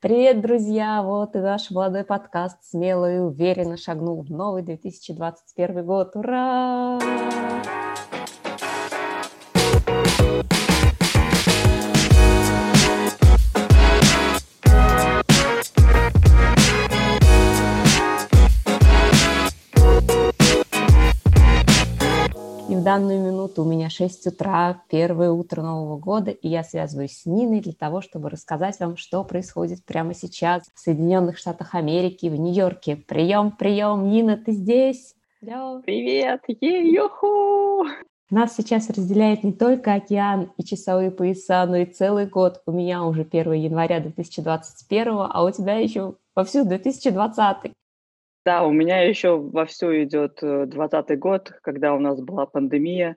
Привет, друзья! Вот и наш молодой подкаст смело и уверенно шагнул в новый 2021 год. Ура! Данную минуту у меня 6 утра, первое утро Нового года, и я связываюсь с Ниной для того, чтобы рассказать вам, что происходит прямо сейчас в Соединенных Штатах Америки, в Нью-Йорке. Прием, прием, Нина, ты здесь? Алло. Привет, е-йоху! Нас сейчас разделяет не только океан и часовые пояса, но и целый год. У меня уже 1 января 2021, а у тебя еще вовсю 2020. Да, у меня еще вовсю идет э, двадцатый год, когда у нас была пандемия.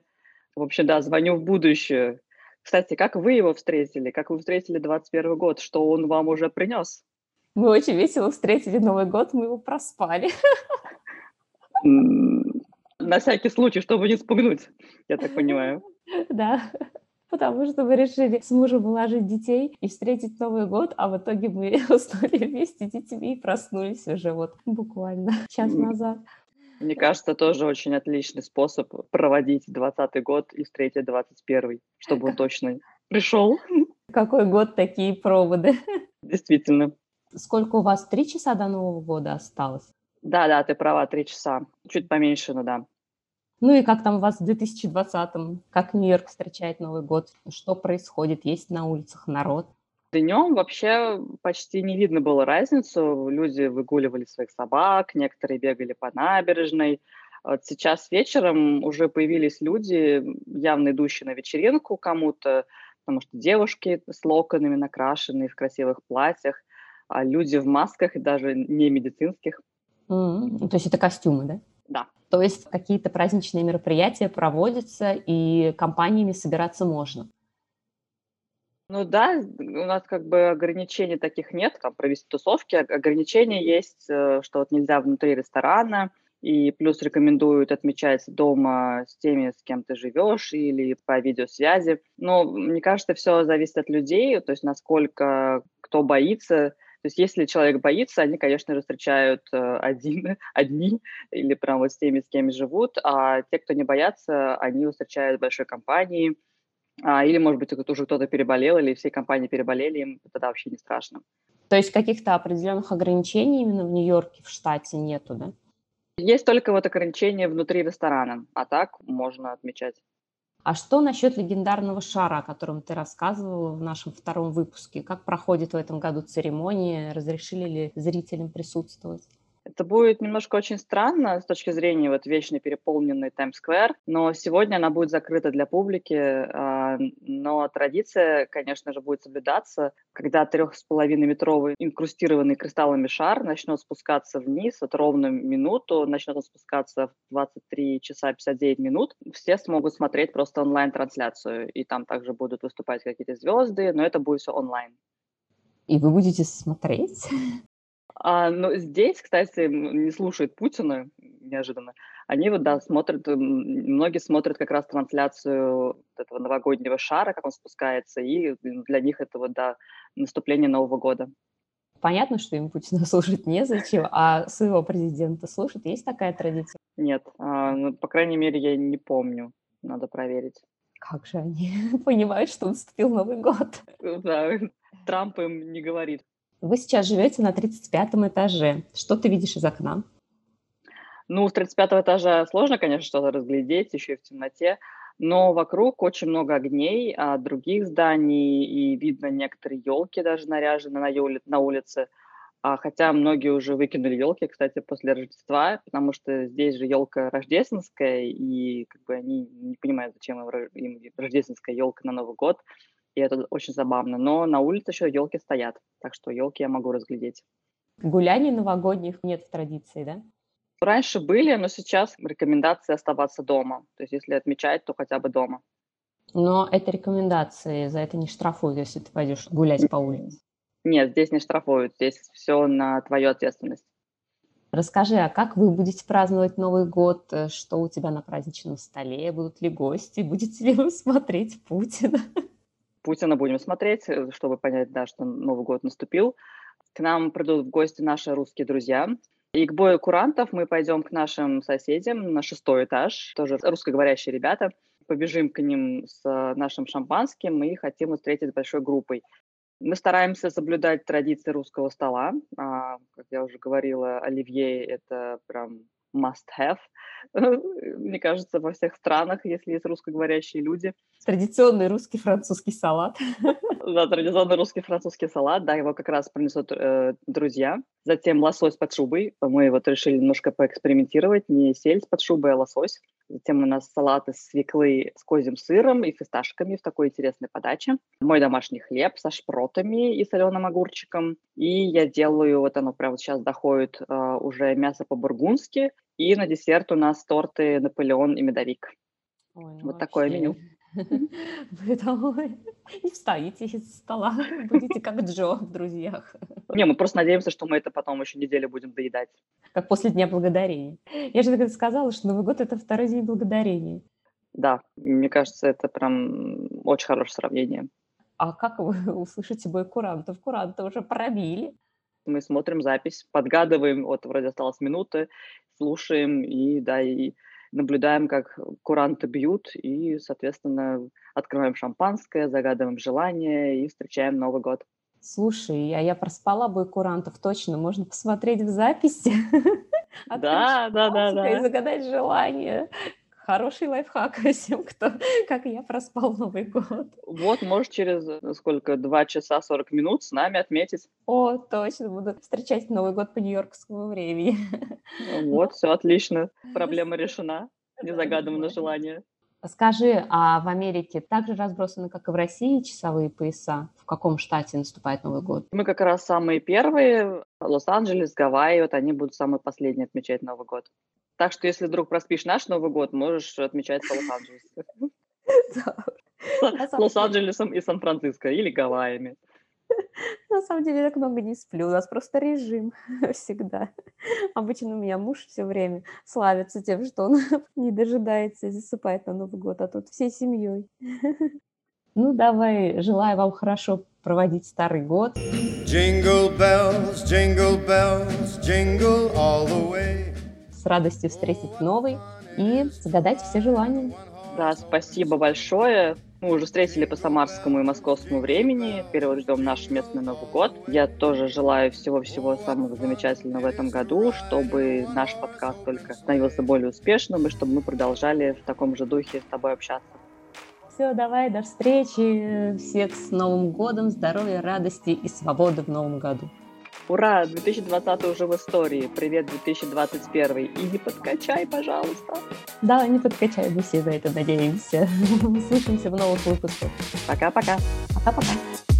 В общем, да, звоню в будущее. Кстати, как вы его встретили? Как вы встретили 21 год? Что он вам уже принес? Мы очень весело встретили Новый год, мы его проспали. На всякий случай, чтобы не спугнуть, я так понимаю. Да потому что мы решили с мужем уложить детей и встретить Новый год, а в итоге мы уснули вместе с детьми и проснулись уже вот буквально час назад. Мне кажется, тоже очень отличный способ проводить 20 год и встретить 21 чтобы он точно пришел. Какой год, такие проводы. Действительно. Сколько у вас? Три часа до Нового года осталось? Да, да, ты права, три часа. Чуть поменьше, но да. Ну и как там у вас в 2020-м? Как Нью-Йорк встречает Новый год? Что происходит? Есть на улицах народ? Днем вообще почти не видно было разницу. Люди выгуливали своих собак, некоторые бегали по набережной. Вот сейчас вечером уже появились люди, явно идущие на вечеринку кому-то, потому что девушки с локонами накрашенные в красивых платьях, а люди в масках и даже не медицинских. Mm-hmm. То есть это костюмы, да? Да. То есть какие-то праздничные мероприятия проводятся, и компаниями собираться можно. Ну да, у нас как бы ограничений таких нет, там провести тусовки, ограничения есть, э, что вот нельзя внутри ресторана, и плюс рекомендуют отмечать дома с теми, с кем ты живешь, или по видеосвязи. Но мне кажется, все зависит от людей, то есть насколько кто боится, то есть если человек боится, они, конечно же, встречают э, один, одни или прям вот с теми, с кем живут, а те, кто не боятся, они встречают большой компании, а, или, может быть, уже кто-то переболел, или все компании переболели, им тогда вообще не страшно. То есть каких-то определенных ограничений именно в Нью-Йорке, в штате нету, да? Есть только вот ограничения внутри ресторана, а так можно отмечать. А что насчет легендарного шара, о котором ты рассказывала в нашем втором выпуске? Как проходит в этом году церемония? Разрешили ли зрителям присутствовать? Это будет немножко очень странно с точки зрения вот вечно переполненной Таймс-сквер, но сегодня она будет закрыта для публики, а, но традиция, конечно же, будет соблюдаться, когда трех с половиной метровый инкрустированный кристаллами шар начнет спускаться вниз вот ровно минуту, начнет он спускаться в 23 часа 59 минут, все смогут смотреть просто онлайн-трансляцию, и там также будут выступать какие-то звезды, но это будет все онлайн. И вы будете смотреть? А, но здесь, кстати, не слушают Путина, неожиданно. Они вот, да, смотрят, многие смотрят как раз трансляцию этого новогоднего шара, как он спускается, и для них это вот, да, наступление Нового года. Понятно, что им Путина слушать незачем, а своего президента слушать. Есть такая традиция? Нет, а, ну, по крайней мере, я не помню. Надо проверить. Как же они понимают, что наступил Новый год? Да, Трамп им не говорит. Вы сейчас живете на 35 этаже. Что ты видишь из окна? Ну, с 35 этажа сложно, конечно, что-то разглядеть, еще и в темноте, но вокруг очень много огней, а других зданий, и видно некоторые елки даже наряжены на, юли, на улице. А, хотя многие уже выкинули елки, кстати, после Рождества, потому что здесь же елка рождественская, и как бы они не понимают, зачем им рождественская елка на Новый год и это очень забавно. Но на улице еще елки стоят, так что елки я могу разглядеть. Гуляний новогодних нет в традиции, да? Раньше были, но сейчас рекомендация оставаться дома. То есть если отмечать, то хотя бы дома. Но это рекомендации, за это не штрафуют, если ты пойдешь гулять по улице. Нет, здесь не штрафуют, здесь все на твою ответственность. Расскажи, а как вы будете праздновать Новый год? Что у тебя на праздничном столе? Будут ли гости? Будете ли вы смотреть Путина? Путина будем смотреть, э, чтобы понять, да, что Новый год наступил. К нам придут в гости наши русские друзья. И к бою курантов мы пойдем к нашим соседям на шестой этаж, тоже русскоговорящие ребята. Побежим к ним с нашим шампанским и хотим встретить большой группой. Мы стараемся соблюдать традиции русского стола. А, как я уже говорила, оливье – это прям must-have, мне кажется, во всех странах, если есть русскоговорящие люди. Традиционный русский французский салат. Да, традиционный русский французский салат, да, его как раз принесут э, друзья. Затем лосось под шубой. Мы вот решили немножко поэкспериментировать, не сельдь под шубой, а лосось. Затем у нас салат из свеклы с козьим сыром и фисташками в такой интересной подаче. Мой домашний хлеб со шпротами и соленым огурчиком. И я делаю, вот оно прямо сейчас доходит, э, уже мясо по-бургундски. И на десерт у нас торты Наполеон и медовик. Ой, ну вот вообще. такое меню. Вы не встанете из стола, будете как Джо в «Друзьях». Не, мы просто надеемся, что мы это потом еще неделю будем доедать. Как после Дня Благодарения. Я же тогда сказала, что Новый год – это второй день Благодарения. Да, мне кажется, это прям очень хорошее сравнение. А как вы услышите бой курантов? Куранты уже пробили. Мы смотрим запись, подгадываем, вот вроде осталась минута, слушаем и, да, и наблюдаем, как куранты бьют, и, соответственно, открываем шампанское, загадываем желание и встречаем Новый год. Слушай, а я проспала бы курантов, точно, можно посмотреть в записи. Да, да, да, да. И загадать желание. Хороший лайфхак всем, кто, как я, проспал Новый год. Вот, может, через э, сколько, два часа 40 минут с нами отметить. О, точно, буду встречать Новый год по нью-йоркскому времени. Ну вот, все отлично, проблема решена, незагадывано желание. Скажи, а в Америке также разбросаны, как и в России, часовые пояса? В каком штате наступает Новый год? Мы как раз самые первые. Лос-Анджелес, Гавайи, вот они будут самые последние отмечать Новый год. Так что, если вдруг проспишь наш Новый год, можешь отмечать с Лос-Анджелесом. Лос-Анджелесом и Сан-Франциско или Гавайями. На самом деле, так много не сплю. У нас просто режим всегда. Обычно у меня муж все время славится тем, что он не дожидается и засыпает на Новый год, а тут всей семьей. Ну, давай, желаю вам хорошо проводить старый год. Jingle bells, jingle bells, jingle all the way с радостью встретить новый и загадать все желания. Да, спасибо большое. Мы уже встретили по самарскому и московскому времени. Теперь вот ждем наш местный Новый год. Я тоже желаю всего-всего самого замечательного в этом году, чтобы наш подкаст только становился более успешным и чтобы мы продолжали в таком же духе с тобой общаться. Все, давай, до встречи. Всех с Новым годом, здоровья, радости и свободы в Новом году. Ура, 2020 уже в истории. Привет, 2021. И не подкачай, пожалуйста. Да, не подкачай, мы все за это надеемся. Услышимся в новых выпусках. Пока-пока. Пока-пока.